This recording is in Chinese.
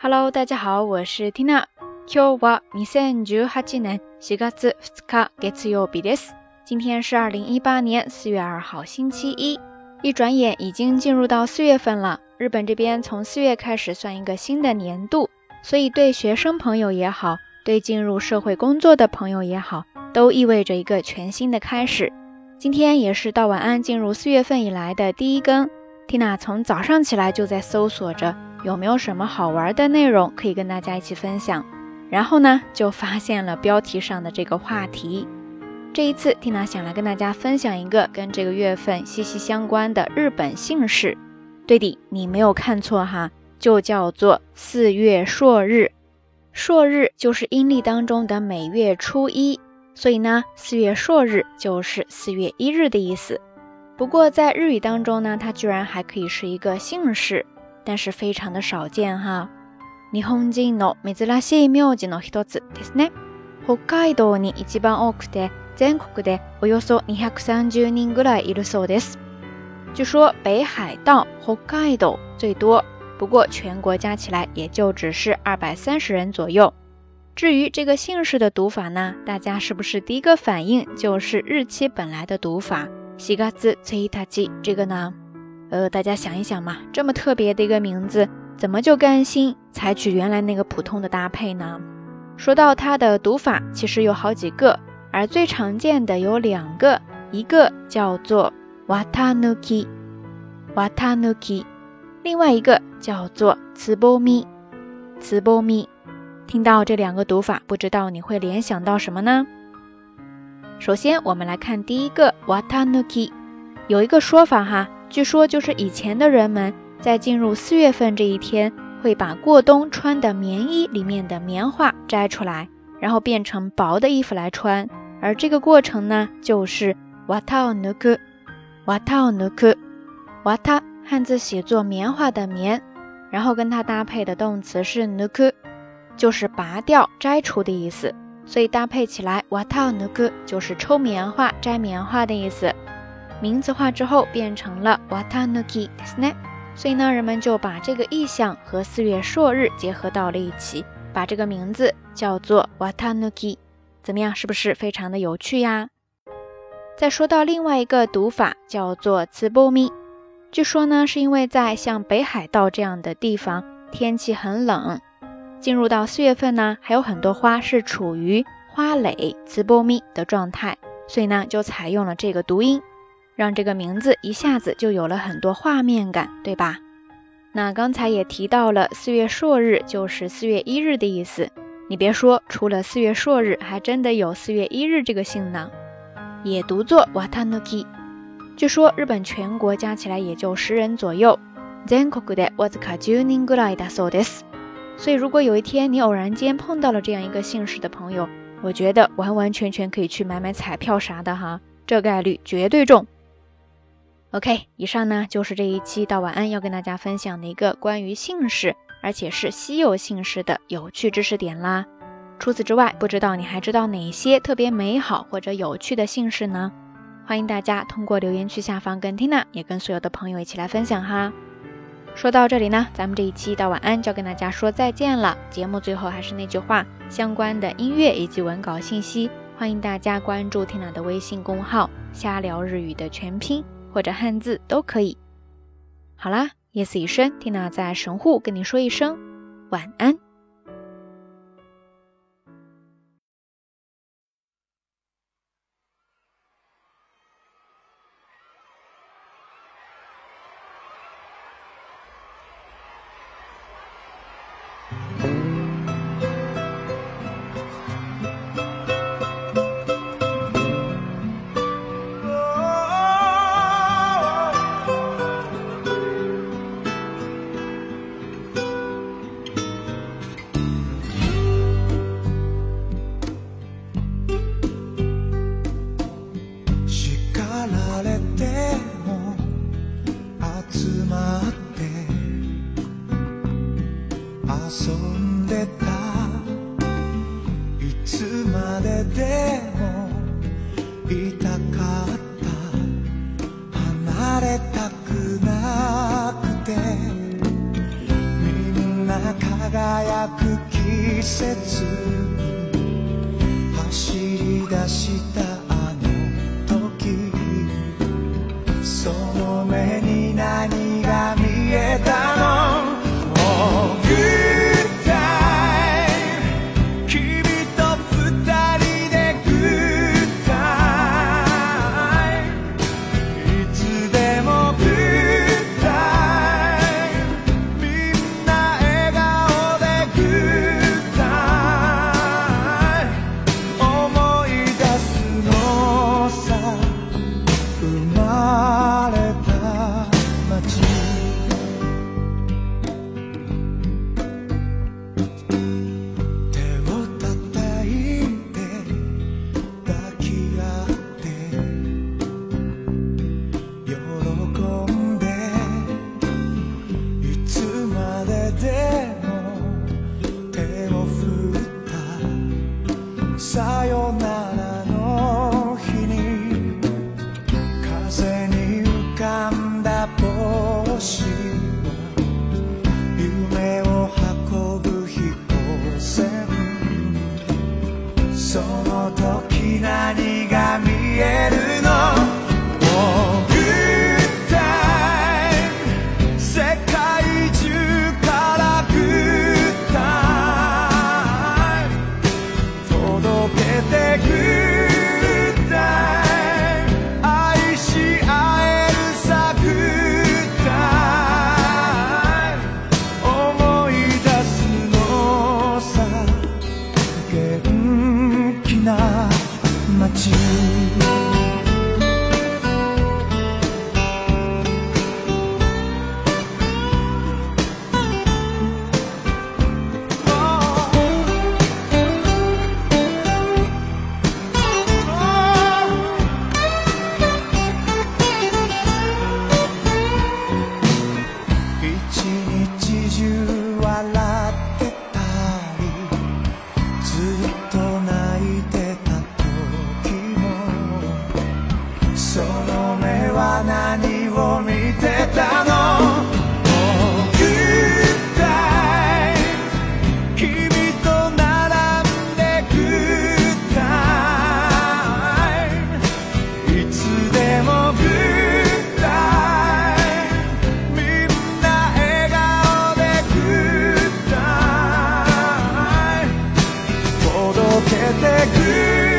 Hello，大家好，我是 Tina。今日は二千十八年四月二日月曜日です。今天是二零一八年四月二号星期一。一转眼已经进入到四月份了。日本这边从四月开始算一个新的年度，所以对学生朋友也好，对进入社会工作的朋友也好，都意味着一个全新的开始。今天也是到晚安进入四月份以来的第一更。Tina 从早上起来就在搜索着 有没有什么好玩的内容可以跟大家一起分享，然后呢就发现了标题上的这个话题。这一次蒂娜想来跟大家分享一个跟这个月份息息相关的日本姓氏。对的，你没有看错哈，就叫做四月朔日。朔日就是阴历当中的每月初一。所以呢，四月朔日就是四月一日的意思。不过在日语当中呢，它居然还可以是一个姓氏，但是非常的少见哈。日本人の珍しい名字の一つですね。北海道に一番多くて、全国でおよそ二百三十人ぐらいいるそうです。据说北海道北海道最多，不过全国加起来也就只是二百三十人左右。至于这个姓氏的读法呢，大家是不是第一个反应就是日期本来的读法？西嘎兹崔伊塔基这个呢？ 呃，大家想一想嘛，这么特别的一个名字，怎么就甘心采取原来那个普通的搭配呢？说到它的读法，其实有好几个，而最常见的有两个，一个叫做 watanuki，watanuki，另外一个叫做 tsubomi，tsubomi。听到这两个读法，不知道你会联想到什么呢？首先，我们来看第一个 watanuki，有一个说法哈，据说就是以前的人们在进入四月份这一天，会把过冬穿的棉衣里面的棉花摘出来，然后变成薄的衣服来穿，而这个过程呢，就是 watanuku，watanuku，wata 汉字写作棉花的棉，然后跟它搭配的动词是 nuku。就是拔掉、摘除的意思，所以搭配起来，wata nuku 就是抽棉花、摘棉花的意思。名词化之后变成了 wata nuki，所以呢，人们就把这个意象和四月朔日结合到了一起，把这个名字叫做 wata nuki。怎么样，是不是非常的有趣呀？再说到另外一个读法，叫做 tsubomi。据说呢，是因为在像北海道这样的地方，天气很冷。进入到四月份呢，还有很多花是处于花蕾滋波咪的状态，所以呢就采用了这个读音，让这个名字一下子就有了很多画面感，对吧？那刚才也提到了四月朔日就是四月一日的意思，你别说，除了四月朔日，还真的有四月一日这个姓呢，也读作 watanuki。据说日本全国加起来也就十人左右。所以，如果有一天你偶然间碰到了这样一个姓氏的朋友，我觉得完完全全可以去买买彩票啥的哈，这概率绝对中。OK，以上呢就是这一期到晚安要跟大家分享的一个关于姓氏，而且是稀有姓氏的有趣知识点啦。除此之外，不知道你还知道哪些特别美好或者有趣的姓氏呢？欢迎大家通过留言区下方跟 Tina 也跟所有的朋友一起来分享哈。说到这里呢，咱们这一期到晚安就要跟大家说再见了。节目最后还是那句话，相关的音乐以及文稿信息，欢迎大家关注 Tina 的微信公号“瞎聊日语”的全拼或者汉字都可以。好啦，夜色已深蒂娜在神户跟你说一声晚安。みたくなくてみんな輝く季節走り出した一日中溶けてく